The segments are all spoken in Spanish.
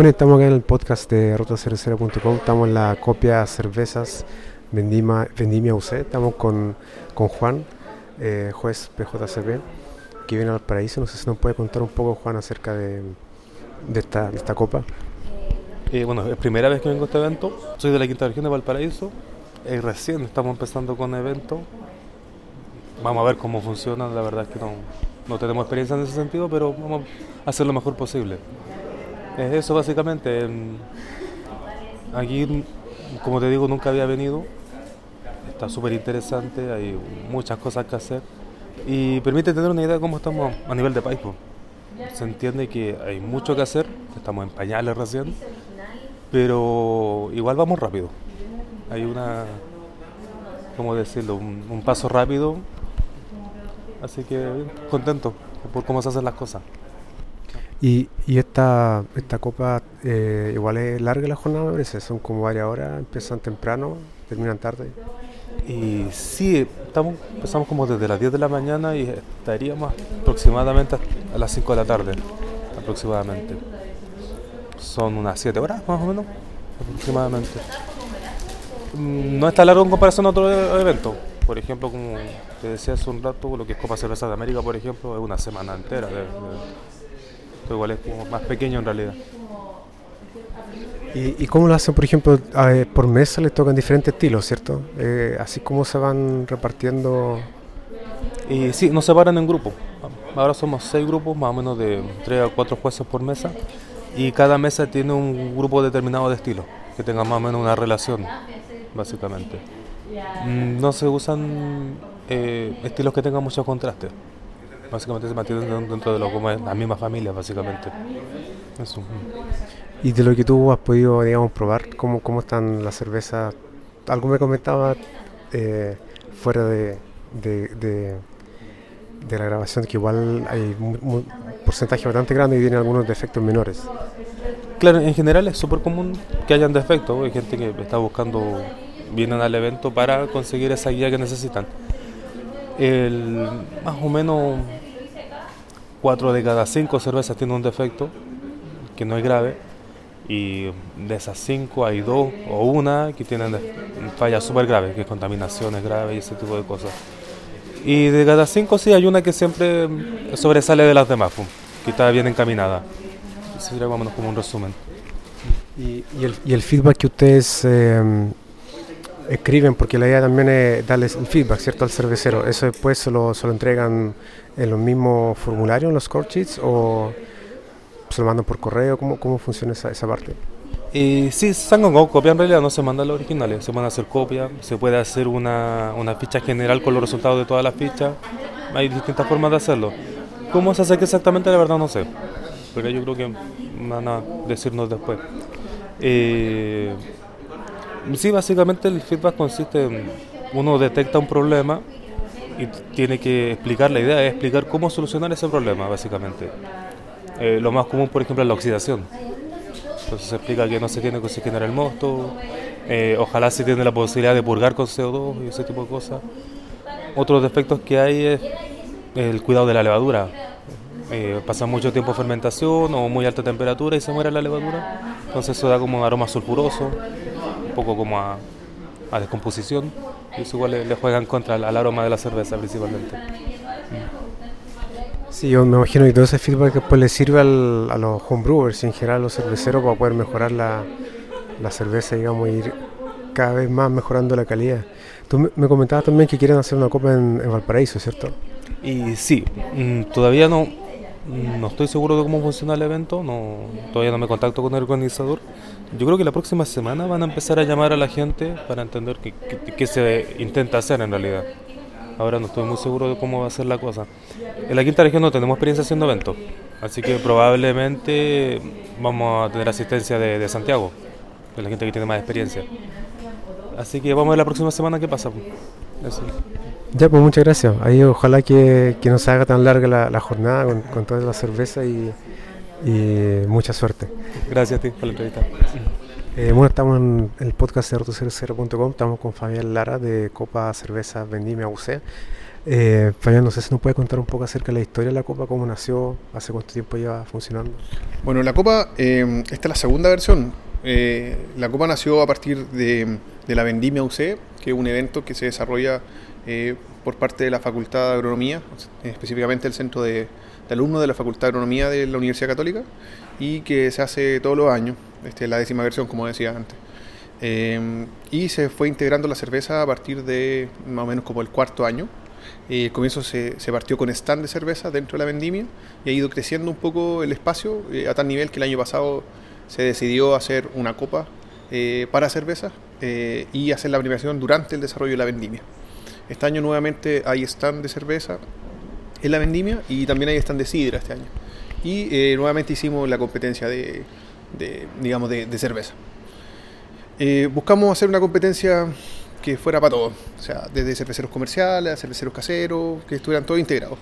Bueno, estamos acá en el podcast de rotacervecera.com, estamos en la copia cervezas Vendima, Vendimia UC, estamos con, con Juan, eh, juez PJCP, que viene al paraíso. No sé si nos puede contar un poco, Juan, acerca de, de, esta, de esta copa. Eh, bueno, es primera vez que vengo a este evento, soy de la quinta región de Valparaíso, eh, recién estamos empezando con evento, vamos a ver cómo funciona, la verdad es que no, no tenemos experiencia en ese sentido, pero vamos a hacer lo mejor posible. Es eso básicamente. Aquí, como te digo, nunca había venido. Está súper interesante, hay muchas cosas que hacer y permite tener una idea de cómo estamos a nivel de país. Se entiende que hay mucho que hacer, estamos en pañales recién, pero igual vamos rápido. Hay una, ¿cómo decirlo? Un paso rápido, así que contento por cómo se hacen las cosas. Y, y esta, esta copa eh, igual es larga la jornada, me parece, son como varias horas, empiezan temprano, terminan tarde. Y sí, estamos, empezamos como desde las 10 de la mañana y estaríamos aproximadamente a las 5 de la tarde, aproximadamente. Son unas 7 horas más o menos, aproximadamente. Mm, No está largo en comparación a otros e- eventos. Por ejemplo, como te decía hace un rato, lo que es Copa Cerveza de América, por ejemplo, es una semana entera. de- de- esto igual es como más pequeño en realidad. ¿Y, y cómo lo hacen, por ejemplo, eh, por mesa les tocan diferentes estilos, ¿cierto? Eh, así como se van repartiendo... Y sí, nos separan en grupos. Ahora somos seis grupos, más o menos de tres a cuatro jueces por mesa. Y cada mesa tiene un grupo determinado de estilo, que tenga más o menos una relación, básicamente. Mm, No se usan eh, estilos que tengan mucho contraste. Básicamente se mantienen den- dentro de es la misma familia, básicamente. Eso. Y de lo que tú has podido, digamos, probar, ¿cómo, cómo están las cervezas? Algo me comentaba eh, fuera de, de, de- de la grabación que igual hay un porcentaje bastante grande y tiene algunos defectos menores. Claro, en general es súper común que hayan defectos. Hay gente que está buscando, vienen al evento para conseguir esa guía que necesitan. El, más o menos 4 de cada 5 cervezas tienen un defecto que no es grave. Y de esas 5 hay 2 o una que tienen fallas súper graves, que es contaminaciones graves y ese tipo de cosas. Y de cada 5 sí hay una que siempre sobresale de las demás, que está bien encaminada. Eso sería más o menos como un resumen. Y, el, y el feedback que ustedes eh, escriben, porque la idea también es darles el feedback, ¿cierto? Al cervecero. ¿Eso después se lo, se lo entregan en los mismos formularios, en los score sheets, o se lo mandan por correo? ¿Cómo, cómo funciona esa, esa parte? Y sí, han con copia en realidad, no se mandan los originales, se van a hacer copia, se puede hacer una, una ficha general con los resultados de todas las fichas, hay distintas formas de hacerlo. ¿Cómo se hace exactamente? La verdad no sé, pero yo creo que van a decirnos después. Eh, sí, básicamente el feedback consiste en uno detecta un problema y tiene que explicar, la idea es explicar cómo solucionar ese problema, básicamente. Eh, lo más común, por ejemplo, es la oxidación. Entonces se explica que no se tiene que oxigenar el mosto, eh, ojalá se tiene la posibilidad de purgar con CO2 y ese tipo de cosas. Otros defectos que hay es el cuidado de la levadura. Eh, pasa mucho tiempo en fermentación o muy alta temperatura y se muere la levadura. Entonces eso da como un aroma sulfuroso, un poco como a, a descomposición. Y eso igual le, le juega en contra al, al aroma de la cerveza principalmente. Sí, yo me imagino que todo ese feedback después le sirve al- a los homebrewers y en general a los cerveceros para poder mejorar la, la cerveza, digamos, y ir cada vez más mejorando la calidad. Tú me, me comentabas también que quieren hacer una copa en, en Valparaíso, ¿cierto? Y sí, mm, todavía no, mm, no estoy seguro de cómo funciona el evento, no, todavía no me contacto con el organizador. Yo creo que la próxima semana van a empezar a llamar a la gente para entender qué, qué- qué se intenta hacer en realidad. Ahora no estoy muy seguro de cómo va a ser la cosa. En la quinta región no tenemos experiencia haciendo eventos, así que probablemente vamos a tener asistencia de, de Santiago, de la gente que tiene más experiencia. Así que vamos a ver la próxima semana qué pasa. Eso. Ya, pues muchas gracias. Ahí ojalá que, que no se haga tan larga la, la jornada con, con toda la cerveza y, y mucha suerte. Gracias a ti por la entrevista. Eh, bueno, estamos en el podcast de rotocervecero.com, estamos con Fabián Lara de Copa Cerveza Vendimia UC. Eh, Fabián, no sé si nos puede contar un poco acerca de la historia de la Copa, cómo nació, hace cuánto tiempo lleva funcionando. Bueno, la Copa, eh, esta es la segunda versión. Eh, la Copa nació a partir de, la Vendimia UC, que es un evento que se desarrolla eh, por parte de la Facultad de Agronomía, específicamente el centro de, alumnos de la Facultad de Agronomía de la Universidad Católica, y que se hace todos los años, este, la décima versión, como decía antes. y se fue integrando la cerveza a partir de más o menos como el cuarto año el eh, comienzo se, partió con stand de cerveza dentro de la vendimia y ha ido creciendo un poco el espacio eh, a tal nivel que el año pasado se decidió hacer una copa eh, para cerveza y hacer la premiación durante el desarrollo de la vendimia. Este año nuevamente hay stand de cerveza en la vendimia y también hay stand de sidra este año. Y nuevamente hicimos la competencia de, digamos, de cerveza. buscamos hacer una competencia que fuera para todos, o sea, desde cerveceros comerciales a cerveceros caseros, que estuvieran todos integrados.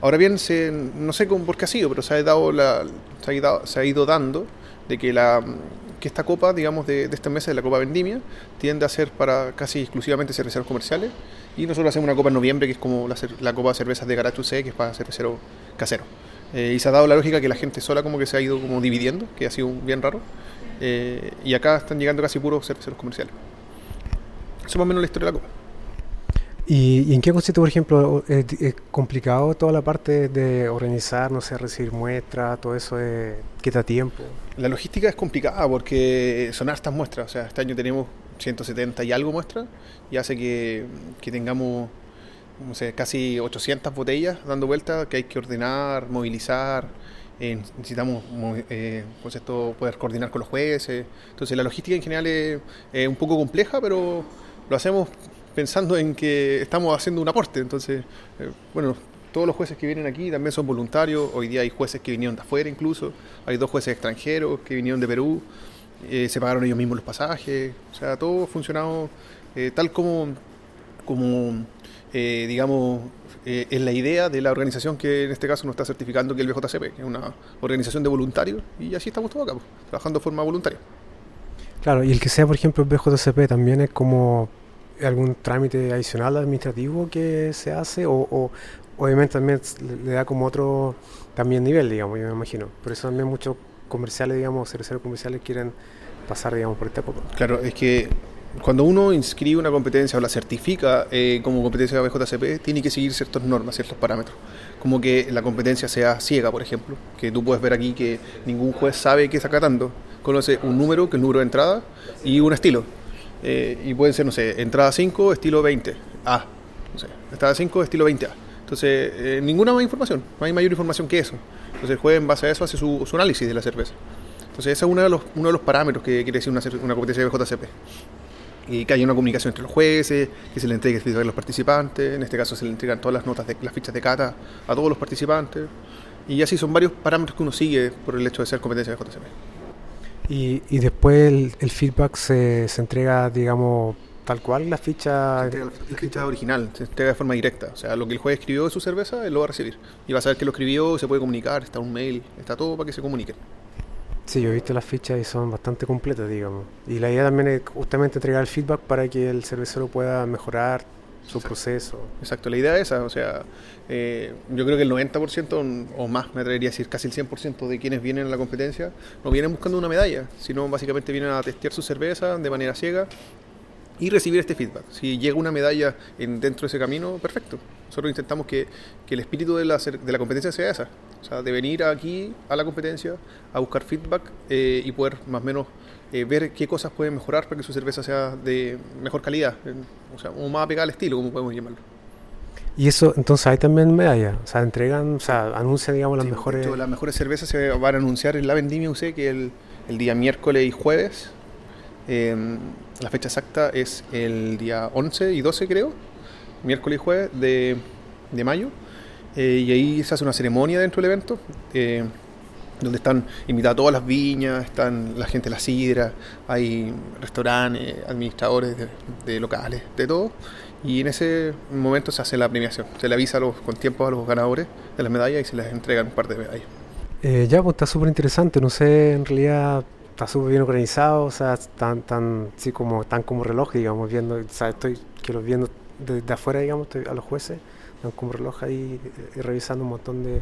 Ahora bien, se, no sé por qué ha sido, pero se ha, dado la, se ha, ido, se ha ido dando de que, la, que esta copa, digamos, de, de esta mesa de la Copa Vendimia, tiende a ser para casi exclusivamente cerveceros comerciales. Y nosotros hacemos una copa en noviembre, que es como la, la Copa de Cervezas de Garachu C, que es para cerveceros caseros. Eh, y se ha dado la lógica que la gente sola como que se ha ido como dividiendo, que ha sido bien raro. Eh, y acá están llegando casi puros cerveceros comerciales. Eso más o menos la historia de la Copa. ¿Y, en qué consiste, por ejemplo, es, complicado toda la parte de organizar, no sé, recibir muestras, todo eso es, quita tiempo? La logística es complicada porque son hartas muestras, o sea, este año tenemos 170 y algo muestras y hace que, que tengamos no sé, casi 800 botellas dando vueltas que hay que ordenar, movilizar, eh, necesitamos eh, pues esto, poder coordinar con los jueces. Entonces la logística en general es un poco compleja, pero lo hacemos pensando en que estamos haciendo un aporte. Entonces, eh, bueno, todos los jueces que vienen aquí también son voluntarios. Hoy día hay jueces que vinieron de afuera incluso. Hay dos jueces extranjeros que vinieron de Perú. Eh, se pagaron ellos mismos los pasajes. O sea, todo ha funcionado eh, tal como, como digamos, es la idea de la organización que en este caso nos está certificando que el BJCP, que es una organización de voluntarios. Y así estamos todos acá, pues, trabajando de forma voluntaria. Claro, y el que sea, por ejemplo, el BJCP también es como algún trámite adicional administrativo que se hace o, obviamente también le da como otro también nivel, digamos, yo me imagino. Por eso también muchos comerciales, digamos, cerveceros comerciales quieren pasar, digamos, por esta época. Claro, es que cuando uno inscribe una competencia o la certifica eh, como competencia de BJCP, tiene que seguir ciertas normas, ciertos parámetros. Como que la competencia sea ciega, por ejemplo, que tú puedes ver aquí que ningún juez sabe qué está catando. Conoce un número, que es el número de entrada, y un estilo. Eh, y pueden ser, no sé, entrada 5, estilo 20, A. No sé, entrada 5, estilo 20A. Entonces, eh, ninguna más información, no hay mayor información que eso. Entonces, el juez en base a eso hace su, análisis de la cerveza. Entonces, ese es uno de los, uno de los parámetros que quiere decir una, competencia de BJCP. Y que haya una comunicación entre los jueces, que se le entregue el feedback a los participantes, en este caso se le entregan todas las notas de las fichas de cata a todos los participantes. Y así son varios parámetros que uno sigue por el hecho de ser competencia de BJCP. Y, y después el, feedback se, se, entrega, digamos, tal cual la ficha. la ficha original, se entrega de forma directa. O sea, lo que el juez escribió de su cerveza, él lo va a recibir. Y va a saber que lo escribió, se puede comunicar, está un mail, está todo para que se comuniquen. Sí, yo he visto las fichas y son bastante completas, digamos. Y la idea también es justamente entregar el feedback para que el cervecero pueda mejorar su proceso. Exacto, la idea es esa, o sea, eh, yo creo que el 90% o más, me atrevería a decir casi el 100% de quienes vienen a la competencia no vienen buscando una medalla, sino básicamente vienen a testear su cerveza de manera ciega y recibir este feedback. Si llega una medalla en, dentro de ese camino, perfecto. Nosotros intentamos que, que el espíritu de la, de la, competencia sea esa, o sea, de venir aquí a la competencia a buscar feedback eh, y poder más o menos eh, ver qué cosas pueden mejorar para que su cerveza sea de mejor calidad, o sea, o más apegada al estilo, como podemos llamarlo. Y eso, entonces hay también medallas, o sea, entregan, o sea, anuncian, digamos, las mejores... las mejores cervezas se van a anunciar en la Vendimia UC, que el, el día miércoles y jueves. La fecha exacta es el día 11 y 12, creo, miércoles y jueves de, de mayo. Eh, y ahí se hace una ceremonia dentro del evento. Eh, donde están invitadas todas las viñas, están la gente de la sidra, hay restaurantes, administradores de, locales, de todo. Y en ese momento se hace la premiación, se le avisa los, con tiempo a los ganadores de las medallas y se les entregan un par de medallas. Eh, ya, pues está súper interesante, no sé, en realidad está súper bien organizado, o sea, tan, tan, sí, como, tan como reloj, digamos, viendo, o sea, estoy que los viendo desde afuera, digamos, a los jueces, como reloj ahí eh, revisando un montón de,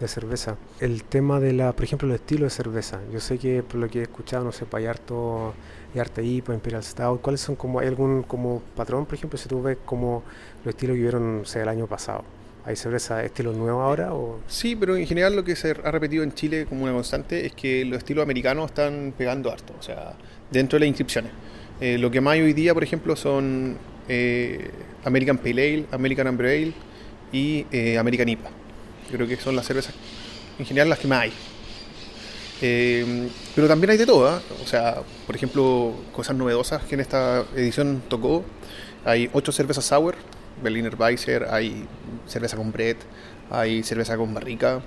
de, cerveza. El tema de la, por ejemplo, el estilo de cerveza. Yo sé que por lo que he escuchado, no sé, para harto Arte IPA, Imperial Stout, ¿cuáles son como, hay algún como patrón, por ejemplo, si tú ves como los estilos que vieron, el año pasado? ¿Hay cerveza estilo nuevo ahora? O? Sí, pero en general lo que se ha repetido en Chile como una constante es que los estilos americanos están pegando harto, o sea, dentro de las inscripciones. Eh, lo que más hay hoy día, por ejemplo, son eh, American Pale Ale, American Amber Ale y eh, American IPA. creo que son las cervezas en general las que más hay. pero también hay de todo, o sea, por ejemplo, cosas novedosas que en esta edición tocó. Hay ocho cervezas sour, Berliner Weisser, hay cerveza con Brett, hay cerveza con barrica,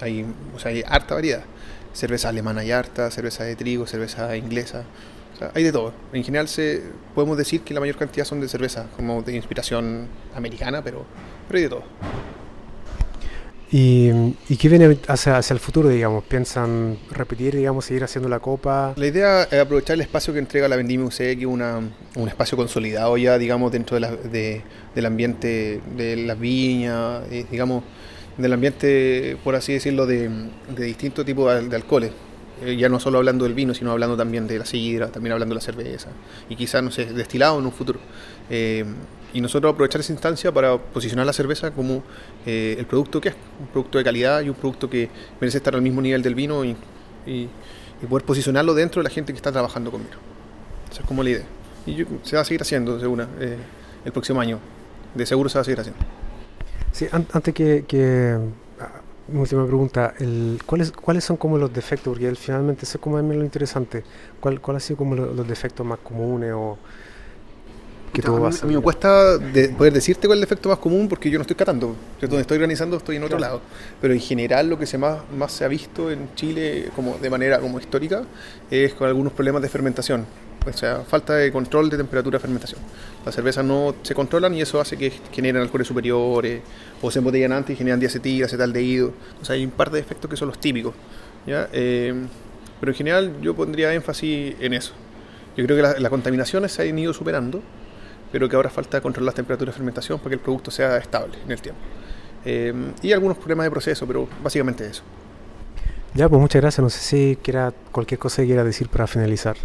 hay, o sea, hay harta variedad. Cerveza alemana y harta, cerveza de trigo, cerveza inglesa. Hay de todo. En general se, podemos decir que la mayor cantidad son de cerveza, como de inspiración americana, pero hay de todo. ¿Y, ¿Y, qué viene hacia, hacia, el futuro, digamos? ¿Piensan repetir, digamos, seguir haciendo la copa? La idea es aprovechar el espacio que entrega la Vendimia UC, que es una, un espacio consolidado ya, digamos, dentro de la, de, del ambiente de las viñas, eh, digamos, del ambiente, por así decirlo, de, de distintos tipos de, de alcoholes. Eh, ya no solo hablando del vino, sino hablando también de la sidra, también hablando de la cerveza, y quizás, no sé, destilado en un futuro. Eh, y nosotros aprovechar esa instancia para posicionar la cerveza como eh, el producto que es, un producto de calidad y un producto que merece estar al mismo nivel del vino y, y, poder posicionarlo dentro de la gente que está trabajando conmigo. Esa es como la idea. Y se va a seguir haciendo, según eh, el próximo año. De seguro se va a seguir haciendo. Sí, antes que, que ah, última pregunta, el, ¿cuáles, ¿cuáles son como los defectos? Porque finalmente eso es como lo interesante. ¿Cuál, ¿Cuál ha sido como los defectos más comunes o que todo a, mí me cuesta poder decirte cuál es el efecto más común porque yo no estoy catando. Donde estoy organizando estoy en otro lado. Pero en general lo que se más, más se ha visto en Chile como de manera como histórica es con algunos problemas de fermentación. O sea, falta de control de temperatura de fermentación. Las cervezas no se controlan y eso hace que generen alcoholes superiores o se embotellan antes y generan diacetil, acetaldehído. O sea, hay un par de efectos que son los típicos. ¿ya? Eh, pero en general yo pondría énfasis en eso. Yo creo que las contaminaciones se han ido superando pero que ahora falta controlar las temperaturas de fermentación para que el producto sea estable en el tiempo. Eh, y algunos problemas de proceso, pero básicamente eso. Ya, pues muchas gracias. No sé si quiera cualquier cosa que quiera decir para finalizar.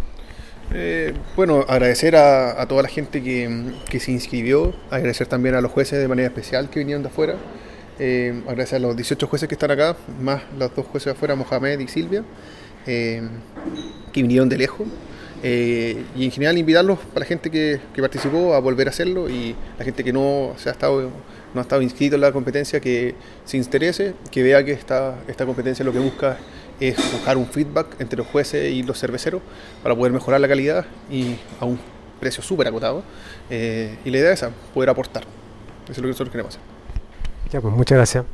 Eh, bueno, agradecer a, a, toda la gente que, que, se inscribió, agradecer también a los jueces de manera especial que vinieron de afuera, eh, agradecer a los 18 jueces que están acá, más los dos jueces de afuera, Mohamed y Silvia, que vinieron de lejos. Eh, y en general invitarlos para la gente que, que, participó a volver a hacerlo y la gente que no se ha estado no ha estado inscrito en la competencia que se interese, que vea que esta, esta competencia lo que busca es buscar un feedback entre los jueces y los cerveceros para poder mejorar la calidad y a un precio súper acotado. Eh, y la idea es esa, poder aportar. Eso es lo que nosotros queremos hacer. Ya, pues muchas gracias.